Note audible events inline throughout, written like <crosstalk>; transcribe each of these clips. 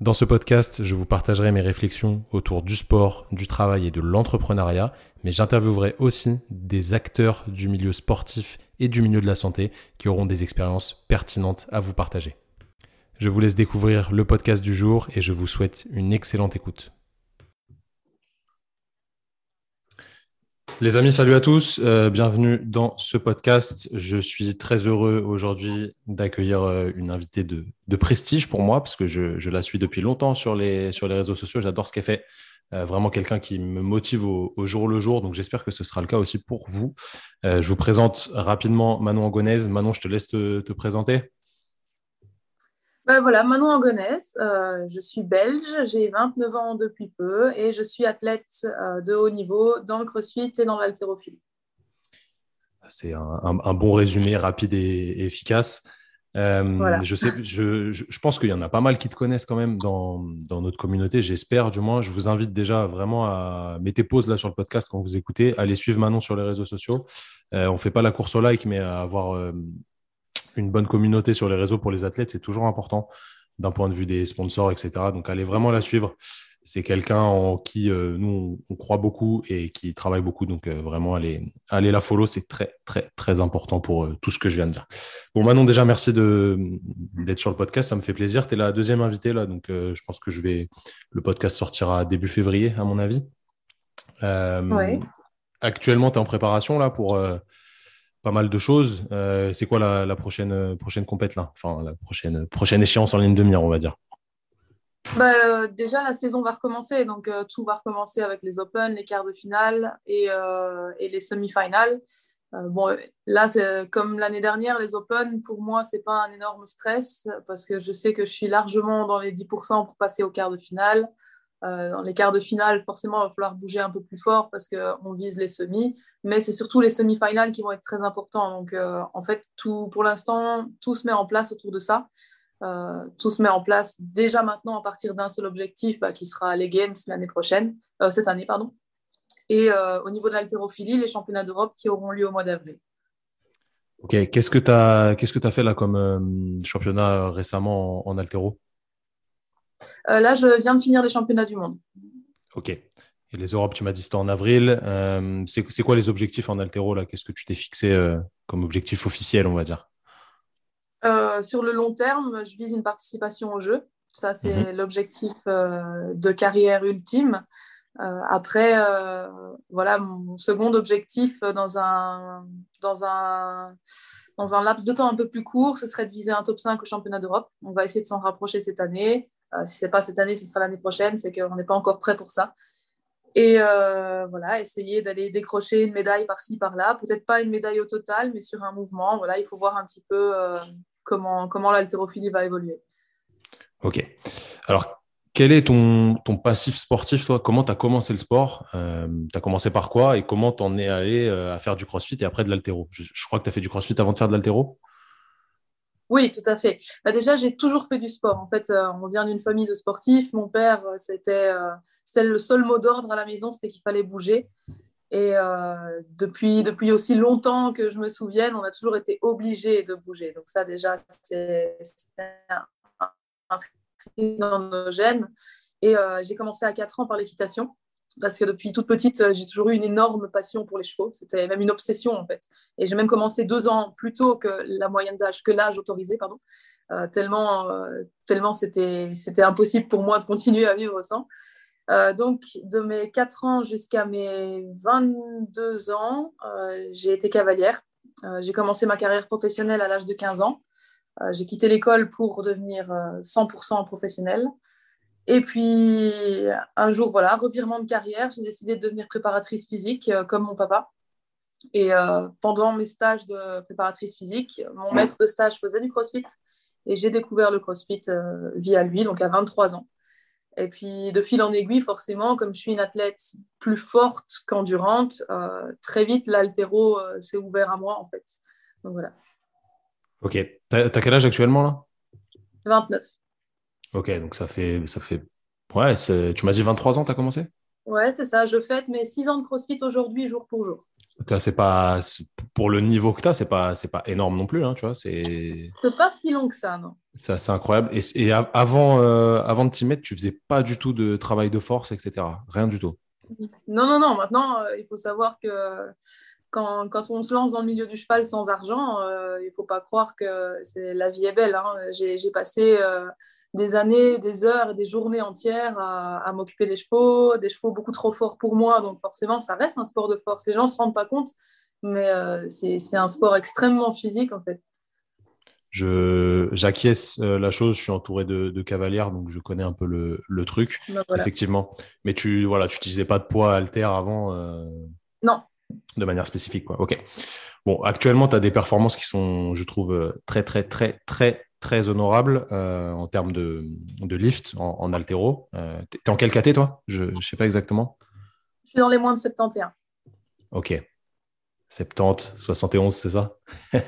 Dans ce podcast, je vous partagerai mes réflexions autour du sport, du travail et de l'entrepreneuriat, mais j'interviewerai aussi des acteurs du milieu sportif et du milieu de la santé qui auront des expériences pertinentes à vous partager. Je vous laisse découvrir le podcast du jour et je vous souhaite une excellente écoute. Les amis, salut à tous. Euh, bienvenue dans ce podcast. Je suis très heureux aujourd'hui d'accueillir euh, une invitée de, prestige pour moi, parce que je, la suis depuis longtemps sur les, sur les réseaux sociaux. J'adore ce qu'elle fait. Euh, vraiment quelqu'un qui me motive au, jour le jour. Donc j'espère que ce sera le cas aussi pour vous. je vous présente rapidement Manon Angonèse. Manon, je te laisse te présenter. Ben voilà, Manon Angonès, euh, je suis belge, j'ai 29 ans depuis peu et je suis athlète euh, de haut niveau dans le crossfit et dans l'haltérophilie. C'est un, bon résumé rapide et, efficace. Euh, je, sais, je, pense qu'il y en a pas mal qui te connaissent quand même dans, notre communauté, j'espère du moins. Je vous invite déjà vraiment à mettre pause là sur le podcast quand vous écoutez, allez suivre Manon sur les réseaux sociaux. on ne fait pas la course au like, mais à avoir une bonne communauté sur les réseaux pour les athlètes, c'est toujours important d'un point de vue des sponsors, etc. Donc, allez vraiment la suivre. C'est quelqu'un en qui euh, nous, on croit beaucoup et qui travaille beaucoup. Donc, euh, vraiment, allez, allez la follow. C'est très, très, très important pour euh, tout ce que je viens de dire. Bon, Manon, déjà, merci d'être sur le podcast. Ça me fait plaisir. Tu es la deuxième invitée, là. Donc, je pense que je vais. Le podcast sortira début février, à mon avis. Actuellement, tu es en préparation, là, pour pas mal de choses. Euh, c'est quoi la, prochaine, euh, prochaine compète là? Enfin, la prochaine, prochaine échéance en ligne de mire, on va dire. Bah, euh, déjà, la saison va recommencer. Donc, tout va recommencer avec les Open, les quarts de finale et, et les semi-finales. bon, là, c'est comme l'année dernière, les Open, pour moi, c'est pas un énorme stress parce que je sais que je suis largement dans les 10% pour passer au quart de finale. Euh, dans les quarts de finale, forcément, il va falloir bouger un peu plus fort parce qu'on vise les semis. Mais c'est surtout les semi-finales qui vont être très importants. Donc, euh, en fait, pour l'instant, tout se met en place autour de ça. Euh, tout se met en place déjà maintenant à partir d'un seul objectif bah, qui sera les Games l'année prochaine, cette année, pardon. Et au niveau de l'haltérophilie, les championnats d'Europe qui auront lieu au mois d'avril. Ok, qu'est-ce que tu as, qu'est-ce que as fait là comme championnat récemment en, en haltéro? Euh, là, je viens de finir les championnats du monde. Ok. Et les Europes, tu m'as dit c'était en avril. Euh, c'est quoi les objectifs en altéro là? Qu'est-ce que tu t'es fixé euh, comme objectif officiel, on va dire? Sur le long terme, je vise une participation au jeu. Ça, c'est mhm. l'objectif de carrière ultime. après, voilà, mon second objectif dans un, dans, un, dans un laps de temps un peu plus court, ce serait de viser un top 5 au championnat d'Europe. On va essayer de s'en rapprocher cette année. Euh, si ce n'est pas cette année, ce sera l'année prochaine. C'est qu'on n'est pas encore prêt pour ça. Et euh, voilà, essayer d'aller décrocher une médaille par-ci, par-là. Peut-être pas une médaille au total, mais sur un mouvement. Voilà, il faut voir un petit peu euh, comment, comment l'haltérophilie va évoluer. Ok. Alors, quel est ton, ton passif sportif, toi? Comment tu as commencé le sport? Tu as commencé par quoi? Et comment tu en es allé à faire du crossfit et après de l'haltéro? Je, je, crois que tu as fait du crossfit avant de faire de l'haltéro oui, tout à fait. Bah, déjà, j'ai toujours fait du sport. En fait, euh, on vient d'une famille de sportifs. Mon père, euh, c'était euh, le seul mot d'ordre à la maison, c'était qu'il fallait bouger. Et depuis, depuis aussi longtemps que je me souvienne, on a toujours été obligé de bouger. Donc ça, déjà, c'est inscrit dans nos gènes. Et j'ai commencé à 4 ans par l'équitation parce que depuis toute petite, euh, j'ai toujours eu une énorme passion pour les chevaux. C'était même une obsession, en fait. Et j'ai même commencé deux ans plus tôt que la moyenne d'âge, que l'âge autorisé, pardon. Euh, tellement, euh, tellement c'était, c'était impossible pour moi de continuer à vivre sans. donc, de mes 4 ans jusqu'à mes 22 ans, j'ai été cavalière. j'ai commencé ma carrière professionnelle à l'âge de 15 ans. j'ai quitté l'école pour devenir 100% professionnelle. Et puis, un jour, voilà, revirement de carrière, j'ai décidé de devenir préparatrice physique euh, comme mon papa. Et euh, pendant mes stages de préparatrice physique, mon maître de stage faisait du crossfit et j'ai découvert le crossfit euh, via lui, donc à 23 ans. Et puis, de fil en aiguille, forcément, comme je suis une athlète plus forte qu'endurante, très vite, l'altéro s'est ouvert à moi, en fait. Donc voilà. Ok. T'as as quel âge actuellement, là? 29. Ok, donc ça fait. Ça fait... Ouais, tu m'as dit 23 ans, tu as commencé? Ouais, c'est ça. Je fête mes 6 ans de CrossFit aujourd'hui, jour pour jour. C'est pas pour le niveau que tu as, c'est pas c'est pas énorme non plus, hein, tu vois. C'est <laughs> pas si long que ça, non. C'est incroyable. Et, avant euh, avant de t'y mettre, tu faisais pas du tout de travail de force, etc. Rien du tout. Non, non, non. Maintenant, euh, il faut savoir que quand, quand, on se lance dans le milieu du cheval sans argent, euh, il faut pas croire que la vie est belle. Hein. J'ai passé des années, des heures et des journées entières à, m'occuper des chevaux, des chevaux beaucoup trop forts pour moi. Donc forcément, ça reste un sport de force. Les gens ne se rendent pas compte, mais euh, c'est un sport extrêmement physique en fait. J'acquiesce euh, la chose, je suis entouré de, cavalières, donc je connais un peu le, le truc, ben effectivement. Mais tu voilà, tu n'utilisais pas de poids alter avant euh, Non. De manière spécifique, quoi. Ok. Bon, actuellement, tu as des performances qui sont, je trouve, très, très, très, très, très honorable euh, en termes de, de lift en, en altéro. Euh, tu es en quel caté, toi? Je ne sais pas exactement. Je suis dans les moins de 71. Ok. 70, 71, c'est ça? <laughs>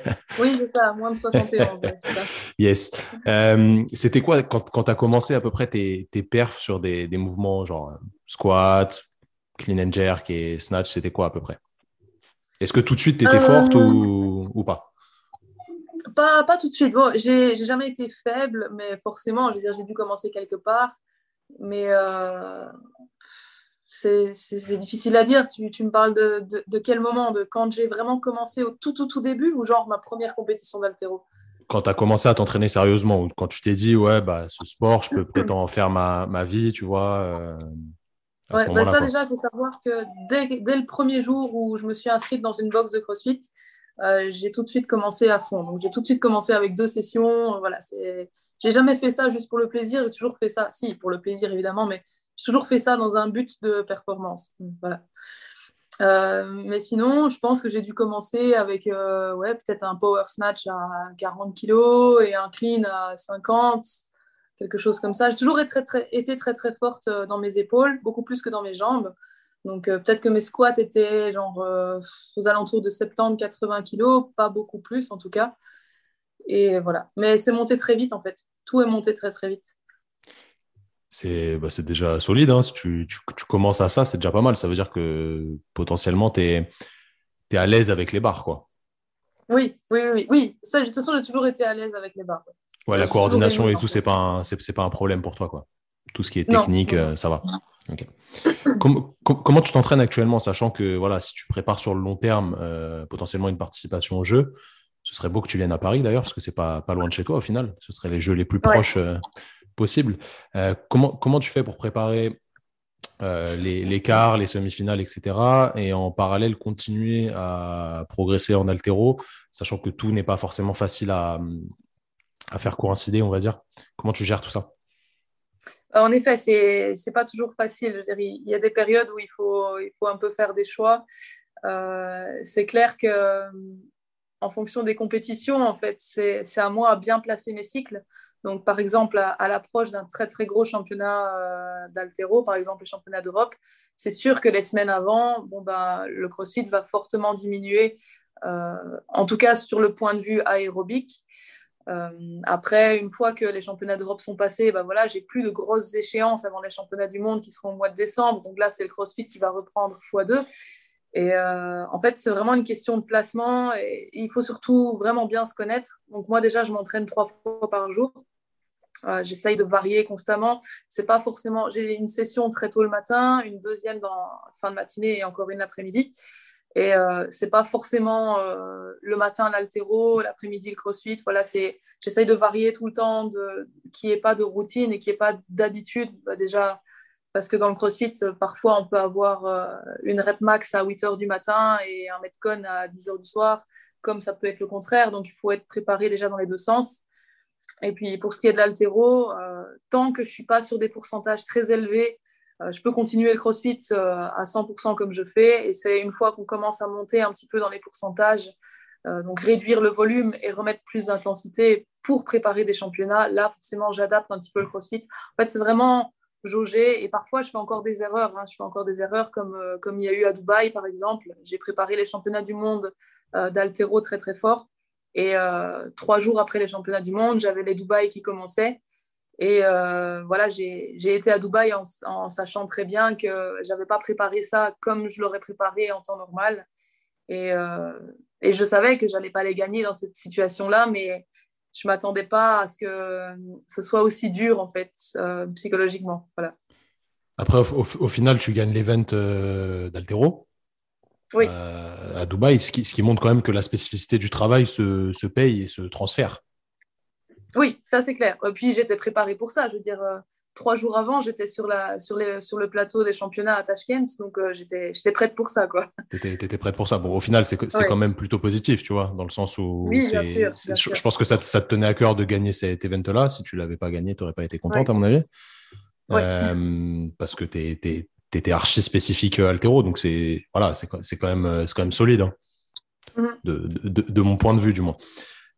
Oui, c'est ça, moins de 71. <laughs> yes. Euh, c'était quoi quand, quand tu as commencé à peu près tes, tes perfs sur des, des, mouvements genre squat, clean and jerk et snatch C'était quoi à peu près? Est-ce que tout de suite tu étais forte ou, ou pas? Pas, pas tout de suite. Bon, j'ai jamais été faible, mais forcément, je veux dire, j'ai dû commencer quelque part. Mais euh, c'est difficile à dire. Tu, tu me parles de, de, de, quel moment? De quand j'ai vraiment commencé au tout, tout, tout début ou genre ma première compétition d'altéro? Quand tu as commencé à t'entraîner sérieusement ou quand tu t'es dit, ouais, bah, ce sport, je peux <clears throat> peut-être en faire ma, ma, vie, tu vois euh, ouais, bah ça, déjà, il faut savoir que dès, dès, le premier jour où je me suis inscrite dans une box de CrossFit, euh, j'ai tout de suite commencé à fond. Donc, j'ai tout de suite commencé avec deux sessions. Voilà, c'est... J'ai jamais fait ça juste pour le plaisir. J'ai toujours fait ça, si, pour le plaisir évidemment, mais j'ai toujours fait ça dans un but de performance. Voilà. Euh, mais sinon, je pense que j'ai dû commencer avec euh, ouais, peut-être un power snatch à 40 kg et un clean à 50, quelque chose comme ça. J'ai toujours été été très, très forte dans mes épaules, beaucoup plus que dans mes jambes. Donc euh, peut-être que mes squats étaient genre euh, aux alentours de 70-80 kilos, pas beaucoup plus en tout cas. Et voilà. Mais c'est monté très vite en fait. Tout est monté très très vite. C'est bah, déjà solide. Hein. Si tu, tu, commences à ça, c'est déjà pas mal. Ça veut dire que potentiellement, tu es, es, à l'aise avec les barres. Quoi. Oui, oui, oui. oui. Ça, de toute façon, j'ai toujours été à l'aise avec les barres. Ouais, la coordination et tout, c'est pas, pas un problème pour toi. Quoi. Tout ce qui est technique, euh, ça va. comment tu t'entraînes actuellement, sachant que voilà, si tu prépares sur le long terme euh, potentiellement une participation au jeu, ce serait beau que tu viennes à Paris d'ailleurs, parce que c'est pas, pas loin de chez toi au final. Ce seraient les jeux les plus proches euh, possibles. Comment, comment tu fais pour préparer les, les, quarts, les semi-finales, etc. Et en parallèle, continuer à progresser en altéro, sachant que tout n'est pas forcément facile à, à faire coïncider, on va dire? Comment tu gères tout ça? En effet, c'est n'est pas toujours facile. il y a des périodes où il faut, il faut un peu faire des choix. Euh, c'est clair que en fonction des compétitions, en fait, c'est à moi à bien placer mes cycles. Donc, par exemple, à, l'approche d'un très très gros championnat euh, d'altéro, par exemple les championnats d'Europe, c'est sûr que les semaines avant, bon, ben, le CrossFit va fortement diminuer, en tout cas sur le point de vue aérobique. Euh, après, une fois que les championnats d'Europe sont passés, ben voilà, j'ai plus de grosses échéances avant les championnats du monde qui seront au mois de décembre. Donc là, c'est le CrossFit qui va reprendre x2. Et euh, en fait, c'est vraiment une question de placement et, il faut surtout vraiment bien se connaître. Donc moi, déjà, je m'entraîne trois fois par jour. Euh, J'essaye de varier constamment. C'est pas forcément. J'ai une session très tôt le matin, une deuxième dans fin de matinée et encore une l'après-midi. Et euh, c'est pas forcément euh, le matin l'altéro, l'après-midi le crossfit. Voilà, j'essaye de varier tout le temps, de qu'il n'y ait pas de routine et qu'il n'y ait pas d'habitude. Bah, déjà, parce que dans le crossfit, parfois on peut avoir euh, une rep max à 8 h du matin et un metcon à 10 h du soir, comme ça peut être le contraire. Donc il faut être préparé déjà dans les deux sens. Et puis pour ce qui est de l'altéro, euh, tant que je suis pas sur des pourcentages très élevés euh, je peux continuer le CrossFit euh, à 100% comme je fais. Et c'est une fois qu'on commence à monter un petit peu dans les pourcentages, euh, donc réduire le volume et remettre plus d'intensité pour préparer des championnats, là, forcément, j'adapte un petit peu le CrossFit. En fait, c'est vraiment jauger. Et parfois, je fais encore des erreurs. Hein. Je fais encore des erreurs comme, comme il y a eu à Dubaï, par exemple. J'ai préparé les championnats du monde d'altéro très, très fort. Et trois jours après les championnats du monde, j'avais les Dubaï qui commençaient. Et euh, voilà, j'ai été à Dubaï en, sachant très bien que je n'avais pas préparé ça comme je l'aurais préparé en temps normal. Et, euh, et je savais que j'allais pas les gagner dans cette situation-là, mais je m'attendais pas à ce que ce soit aussi dur en fait euh, psychologiquement. Voilà. Après, au, final, tu gagnes l'event d'Altero. Oui. à Dubaï, ce qui, ce qui, montre quand même que la spécificité du travail se, se paye et se transfère. Oui, ça c'est clair. Et puis j'étais préparée pour ça. Je veux dire, euh, trois jours avant, j'étais sur, la, sur, les, sur le plateau des championnats à Tashkent, donc euh, j'étais, prête pour ça. <laughs> Tu étais, prête pour ça. Bon, au final, c'est, quand même plutôt positif, tu vois, dans le sens où. Oui, bien sûr, je, pense que ça, te tenait à cœur de gagner cet event-là. Si tu ne l'avais pas gagné, tu n'aurais pas été contente, à mon avis. Euh, parce que tu étais archi spécifique altéro, donc c'est, voilà, c'est, quand, même, quand même solide, hein. mm-hmm. de, de, mon point de vue, du moins.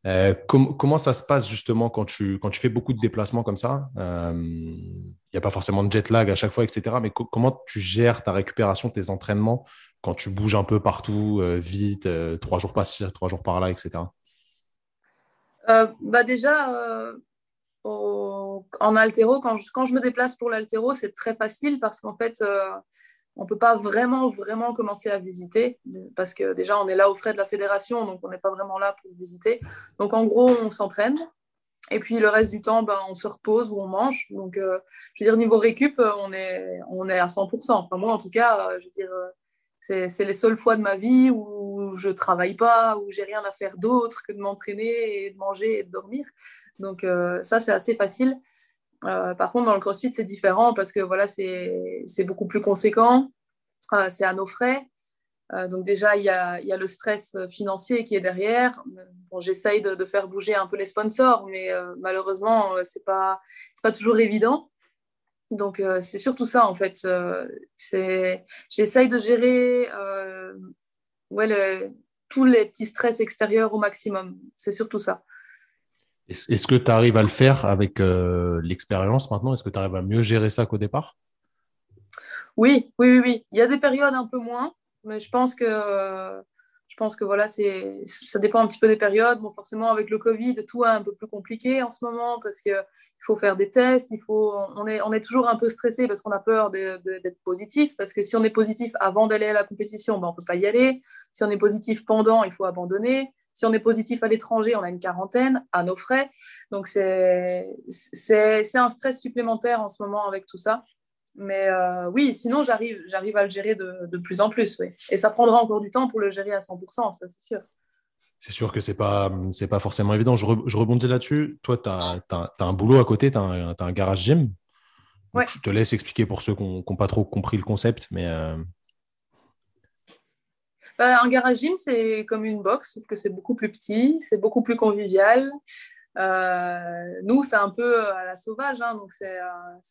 Euh, comment ça se passe justement quand tu, quand tu fais beaucoup de déplacements comme ça? Il euh, n'y a pas forcément de jet lag à chaque fois, etc. Mais comment tu gères ta récupération, tes entraînements quand tu bouges un peu partout, euh, vite, trois jours par-ci, trois jours par-là, etc. bah déjà, en altéro, quand je, quand je me déplace pour l'altéro, c'est très facile parce qu'en fait, on ne peut pas vraiment, vraiment commencer à visiter parce que déjà, on est là aux frais de la fédération, donc on n'est pas vraiment là pour visiter. Donc, en gros, on s'entraîne. Et puis, le reste du temps, ben, on se repose ou on mange. Donc, euh, je veux dire, niveau récup, on est, on est à 100%. Enfin, moi, en tout cas, euh, je veux dire, euh, c'est les seules fois de ma vie où je travaille pas, où j'ai rien à faire d'autre que de m'entraîner et de manger et de dormir. Donc, ça, c'est assez facile. Euh, par contre, dans le CrossFit, c'est différent parce que voilà, c'est beaucoup plus conséquent. Euh, c'est à nos frais. Euh, donc déjà, il y a, y a, le stress financier qui est derrière. Bon, J'essaye de, faire bouger un peu les sponsors, mais malheureusement, ce n'est pas, pas toujours évident. Donc c'est surtout ça, en fait. J'essaye de gérer ouais, tous les petits stress extérieurs au maximum. C'est surtout ça. Est-ce que tu arrives à le faire avec euh, l'expérience maintenant? Est-ce que tu arrives à mieux gérer ça qu'au départ? Oui, oui, oui. Il y a des périodes un peu moins, mais je pense que, je pense que voilà, ça dépend un petit peu des périodes. Bon, forcément, avec le Covid, tout est un peu plus compliqué en ce moment parce qu'il faut faire des tests, il faut, on, est, on est toujours un peu stressé parce qu'on a peur d'être positif. Parce que si on est positif avant d'aller à la compétition, ben, on ne peut pas y aller. Si on est positif pendant, il faut abandonner. Si on est positif à l'étranger, on a une quarantaine à nos frais. Donc, c'est un stress supplémentaire en ce moment avec tout ça. Mais euh, oui, sinon, j'arrive à le gérer de, de, plus en plus. Oui. Et ça prendra encore du temps pour le gérer à 100%, ça c'est sûr. C'est sûr que ce n'est pas, pas forcément évident. Je, rebondis là-dessus. Toi, tu as, as, un boulot à côté, tu as, un garage gym. Ouais. Je te laisse expliquer pour ceux qui n'ont pas trop compris le concept. Mais euh, bah, un garage gym, c'est comme une box, sauf que c'est beaucoup plus petit, c'est beaucoup plus convivial. Euh, nous, c'est un peu à la sauvage, hein, donc c'est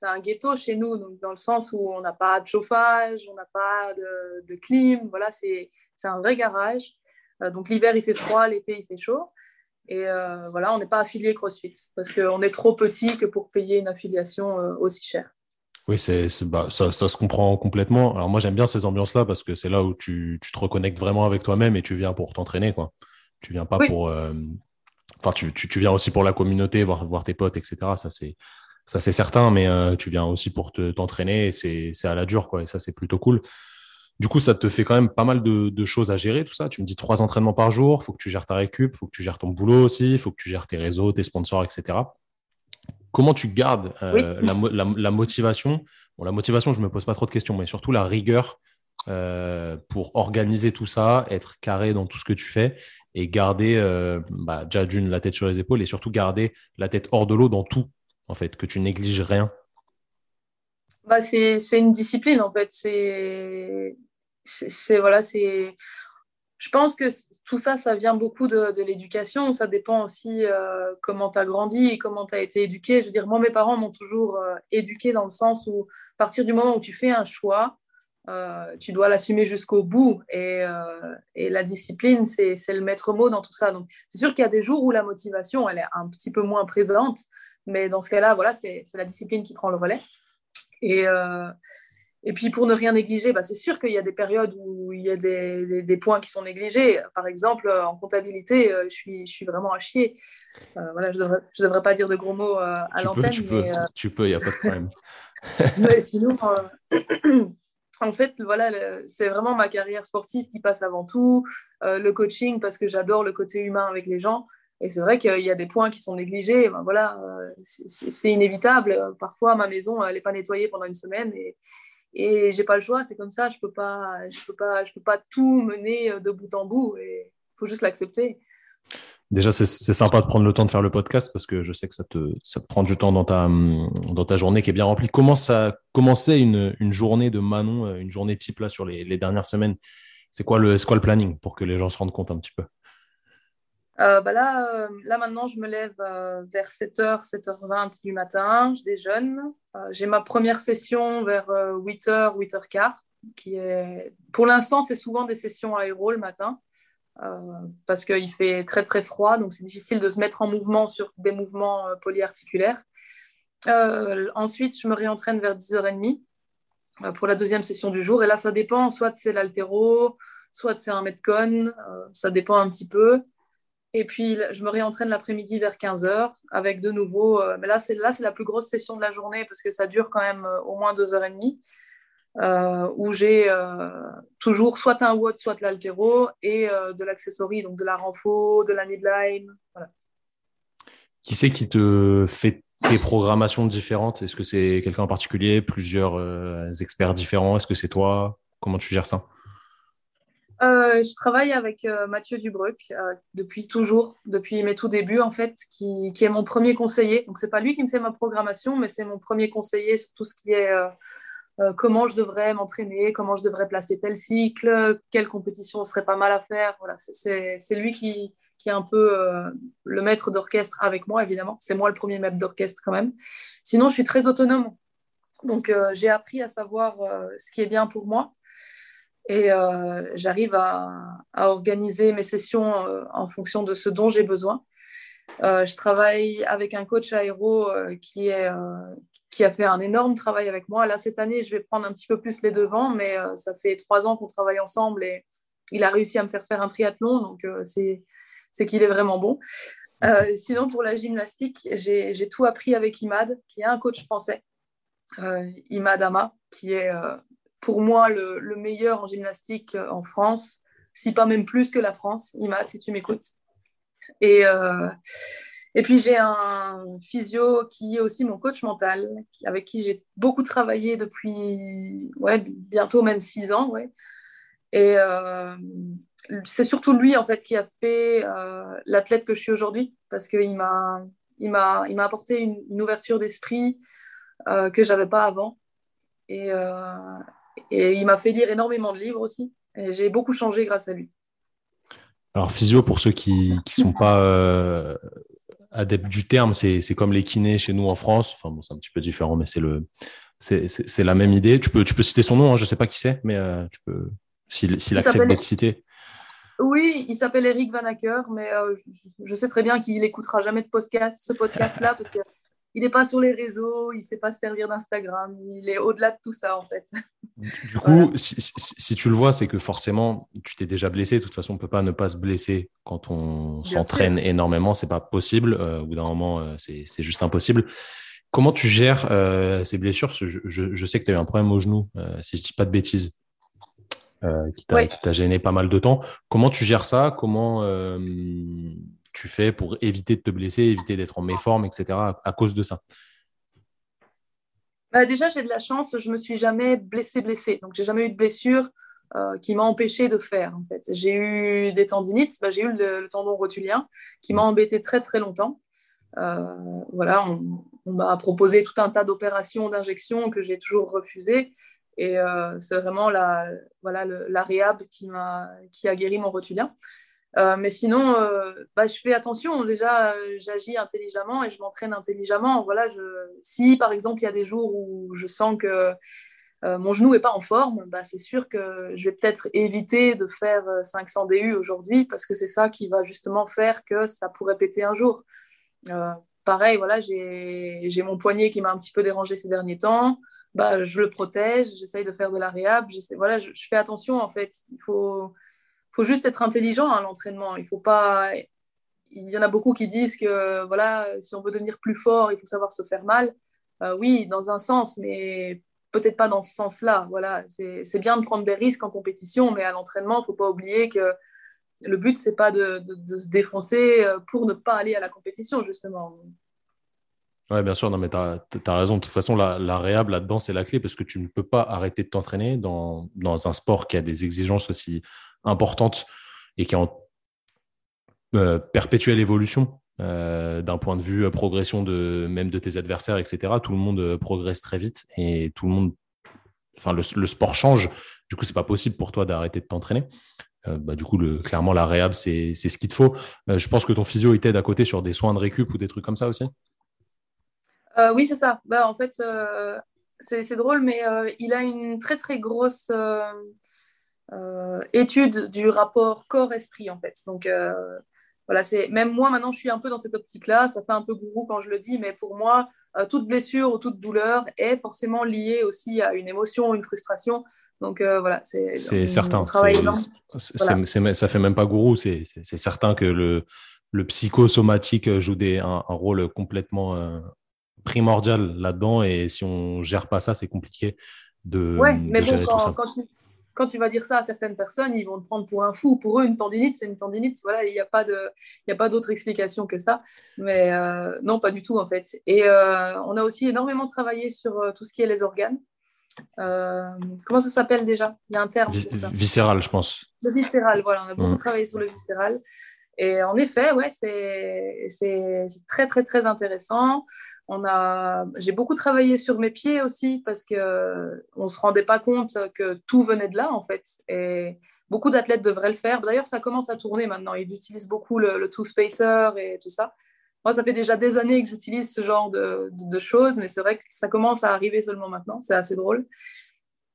un, ghetto chez nous, donc dans le sens où on n'a pas de chauffage, on n'a pas de, clim, voilà, c'est un vrai garage. Euh, donc l'hiver, il fait froid, l'été, il fait chaud. Et euh, voilà, on n'est pas affilié CrossFit parce qu'on est trop petit que pour payer une affiliation aussi chère. Oui, c'est, bah, ça, ça, se comprend complètement. Alors moi, j'aime bien ces ambiances-là parce que c'est là où tu, tu, te reconnectes vraiment avec toi-même et tu viens pour t'entraîner. quoi. Tu viens pas pour... Euh, enfin, tu, tu, tu, viens aussi pour la communauté, voir, voir tes potes, etc. Ça, c'est, ça, c'est certain, mais euh, tu viens aussi pour te, t'entraîner et c'est, c'est à la dure. Quoi, et ça, c'est plutôt cool. Du coup, ça te fait quand même pas mal de, de, choses à gérer, tout ça. Tu me dis trois entraînements par jour, il faut que tu gères ta récup, il faut que tu gères ton boulot aussi, il faut que tu gères tes réseaux, tes sponsors, etc. Comment tu gardes euh, la, motivation? Bon, La motivation, je ne me pose pas trop de questions, mais surtout la rigueur euh, pour organiser tout ça, être carré dans tout ce que tu fais et garder euh, bah, déjà d'une la tête sur les épaules et surtout garder la tête hors de l'eau dans tout, en fait, que tu négliges rien. Bah, c'est une discipline, en fait. C'est voilà, c'est je pense que tout ça, ça vient beaucoup de, l'éducation. Ça dépend aussi euh, comment tu as grandi et comment tu as été éduqué. Je veux dire, moi, mes parents m'ont toujours euh, éduqué dans le sens où, à partir du moment où tu fais un choix, euh, tu dois l'assumer jusqu'au bout. Et, et, la discipline, c'est le maître mot dans tout ça. Donc, c'est sûr qu'il y a des jours où la motivation, elle est un petit peu moins présente. Mais dans ce cas-là, voilà, c'est la discipline qui prend le relais. Et, et puis pour ne rien négliger, bah, c'est sûr qu'il y a des périodes où il y a des, des, points qui sont négligés. Par exemple, en comptabilité, je, suis, je suis vraiment à chier. voilà, je ne devrais, devrais, pas dire de gros mots à l'antenne. Tu peux, tu peux, il n'y a pas de problème. <laughs> <laughs> mais sinon, <clears throat> en fait, voilà, c'est vraiment ma carrière sportive qui passe avant tout, euh, le coaching parce que j'adore le côté humain avec les gens. Et c'est vrai qu'il y a des points qui sont négligés. Ben voilà, euh, c'est inévitable. Parfois, ma maison, elle n'est pas nettoyée pendant une semaine et, et j'ai pas le choix. C'est comme ça. Je peux pas, je peux pas, je peux pas tout mener de bout en bout. Et faut juste l'accepter. Déjà, c'est sympa de prendre le temps de faire le podcast parce que je sais que ça te, ça te prend du temps dans ta, dans ta journée qui est bien remplie. Comment ça commençait une, une journée de Manon, euh, une journée type là sur les, les dernières semaines? C'est quoi, le, quoi le planning pour que les gens se rendent compte un petit peu? Euh, bah là, euh, là, maintenant, je me lève vers 7h, 7h20 du matin, je déjeune. J'ai ma première session vers 8h, 8h15, qui est... Pour l'instant, c'est souvent des sessions aéro le matin. Euh, parce qu'il fait très très froid, donc c'est difficile de se mettre en mouvement sur des mouvements euh, polyarticulaires. Euh, ensuite, je me réentraîne vers 10h30 pour la deuxième session du jour. Et là, ça dépend, soit c'est l'altéro, soit c'est un metcon, ça dépend un petit peu. Et puis, je me réentraîne l'après-midi vers 15h avec de nouveau, mais là, c'est la plus grosse session de la journée parce que ça dure quand même au moins 2h30. Euh, où j'ai euh, toujours soit un WOD, soit l'altéro et euh, de l'accessory, donc de la renfo, de la midline. Voilà. Qui c'est qui te fait tes programmations différentes? Est-ce que c'est quelqu'un en particulier, plusieurs experts différents? Est-ce que c'est toi? Comment tu gères ça? Je travaille avec Mathieu Dubruc depuis toujours, depuis mes tout débuts en fait, qui, est mon premier conseiller. Donc c'est pas lui qui me fait ma programmation, mais c'est mon premier conseiller sur tout ce qui est euh, comment je devrais m'entraîner, comment je devrais placer tel cycle, quelle compétition serait pas mal à faire. Voilà, c'est lui qui, est un peu euh, le maître d'orchestre avec moi, évidemment. C'est moi le premier maître d'orchestre quand même. Sinon, je suis très autonome. Donc, euh, j'ai appris à savoir ce qui est bien pour moi. Et j'arrive à, organiser mes sessions en fonction de ce dont j'ai besoin. je travaille avec un coach aéro qui, est, qui a fait un énorme travail avec moi. Là, cette année, je vais prendre un petit peu plus les devants, mais euh, ça fait trois ans qu'on travaille ensemble et il a réussi à me faire faire un triathlon, donc euh, c'est qu'il est vraiment bon. Euh, sinon, pour la gymnastique, j'ai tout appris avec Imad, qui est un coach français, Imad Ama, qui est pour moi le, le, meilleur en gymnastique en France, si pas même plus que la France. Imad, si tu m'écoutes. Et et puis j'ai un physio qui est aussi mon coach mental, avec qui j'ai beaucoup travaillé depuis bientôt même six ans. Ouais. Et euh, c'est surtout lui en fait qui a fait euh, l'athlète que je suis aujourd'hui, parce qu'il m'a il m'a il m'a apporté une, ouverture d'esprit euh, que j'avais pas avant. Et, et il m'a fait lire énormément de livres aussi. J'ai beaucoup changé grâce à lui. Alors, physio, pour ceux qui ne sont pas adepte du terme, c'est comme les kinés chez nous en France. Enfin, bon, c'est un petit peu différent, mais c'est le, c'est la même idée. Tu peux, tu peux citer son nom, hein, je ne sais pas qui c'est, mais euh, tu peux, s'il accepte d'être cité. Oui, il s'appelle Eric Van Acker, mais euh, je, sais très bien qu'il n'écoutera jamais de podcast, ce podcast-là, parce que il n'est pas sur les réseaux, il ne sait pas se servir d'Instagram, il est au-delà de tout ça en fait. Du coup, si, tu le vois, c'est que forcément, tu t'es déjà blessé. De toute façon, on ne peut pas ne pas se blesser quand on s'entraîne énormément. C'est pas possible. Euh, au bout d'un moment, euh, c'est juste impossible. Comment tu gères euh, ces blessures? Je, sais que tu as eu un problème au genou, si je ne dis pas de bêtises, qui t'a gêné pas mal de temps. Comment tu gères ça? Comment tu fais pour éviter de te blesser, éviter d'être en méforme, etc. à, cause de ça? Bah, Déjà, j'ai de la chance, je ne me suis jamais blessée, blessée. Donc, j'ai jamais eu de blessure euh, qui m'a empêché de faire. En fait. J'ai eu des tendinites, bah, j'ai eu le, tendon rotulien qui m'a embêté très, très longtemps. Euh, voilà, on, m'a proposé tout un tas d'opérations, d'injections que j'ai toujours refusées. Et euh, c'est vraiment la, voilà, la réhab qui, a, qui a guéri mon rotulien. Euh, mais sinon, euh, bah, je fais attention. Déjà, euh, j'agis intelligemment et je m'entraîne intelligemment. Voilà, je... Si, par exemple, il y a des jours où je sens que mon genou n'est pas en forme, bah, c'est sûr que je vais peut-être éviter de faire 500 DU aujourd'hui parce que c'est ça qui va justement faire que ça pourrait péter un jour. pareil, voilà, j'ai mon poignet qui m'a un petit peu dérangé ces derniers temps. bah, je le protège, j'essaye de faire de la réhab, voilà, je, fais attention en fait. Il faut, faut juste être intelligent à l'entraînement. Il faut pas. Il y en a beaucoup qui disent que voilà, si on veut devenir plus fort, il faut savoir se faire mal. Euh, oui, dans un sens, mais peut-être pas dans ce sens-là. Voilà, c'est bien de prendre des risques en compétition, mais à l'entraînement, il faut pas oublier que le but, c'est pas de, de, se défoncer euh, pour ne pas aller à la compétition, justement. Oui, bien sûr, non, mais tu as, raison. De toute façon, la, la réhab là-dedans, c'est la clé parce que tu ne peux pas arrêter de t'entraîner dans, dans, un sport qui a des exigences aussi importantes et qui est en euh, perpétuelle évolution euh, d'un point de vue euh, progression de même de tes adversaires, etc. Tout le monde progresse très vite et tout le monde, enfin, le, sport change. Du coup, c'est pas possible pour toi d'arrêter de t'entraîner. bah, du coup, clairement, la réhab, c'est ce qu'il te faut. je pense que ton physio, il t'aide à côté sur des soins de récup ou des trucs comme ça aussi. Euh, oui, c'est ça. Bah, en fait, euh, c'est drôle, mais euh, il a une très très grosse étude du rapport corps-esprit, en fait. Donc, voilà, c'est même moi maintenant, je suis un peu dans cette optique-là. Ça fait un peu gourou quand je le dis, mais pour moi, toute blessure ou toute douleur est forcément liée aussi à une émotion, une frustration. Donc voilà, c'est certain. Ça fait même pas gourou, c'est certain que le, le psychosomatique joue des, un, rôle complètement primordial là-dedans. Et si on gère pas ça, c'est compliqué de, ouais, mais bon, quand, Quand tu, quand tu vas dire ça à certaines personnes, ils vont te prendre pour un fou. Pour eux, une tendinite, c'est une tendinite. Voilà, il n'y a pas de, il a pas d'autre explication que ça. Mais euh, non, pas du tout en fait. Et euh, on a aussi énormément travaillé sur euh, tout ce qui est les organes. comment ça s'appelle déjà? Il y a un terme. viscéral, je pense. Le viscéral, voilà. On a beaucoup mm. travaillé sur le viscéral. Et en effet, ouais, c'est très, très, très intéressant. On a, j'ai beaucoup travaillé sur mes pieds aussi parce que on se rendait pas compte que tout venait de là en fait. Et beaucoup d'athlètes devraient le faire. D'ailleurs, ça commence à tourner maintenant. Ils utilisent beaucoup le, le two spacer et tout ça. Moi, ça fait déjà des années que j'utilise ce genre de, de choses, mais c'est vrai que ça commence à arriver seulement maintenant. C'est assez drôle.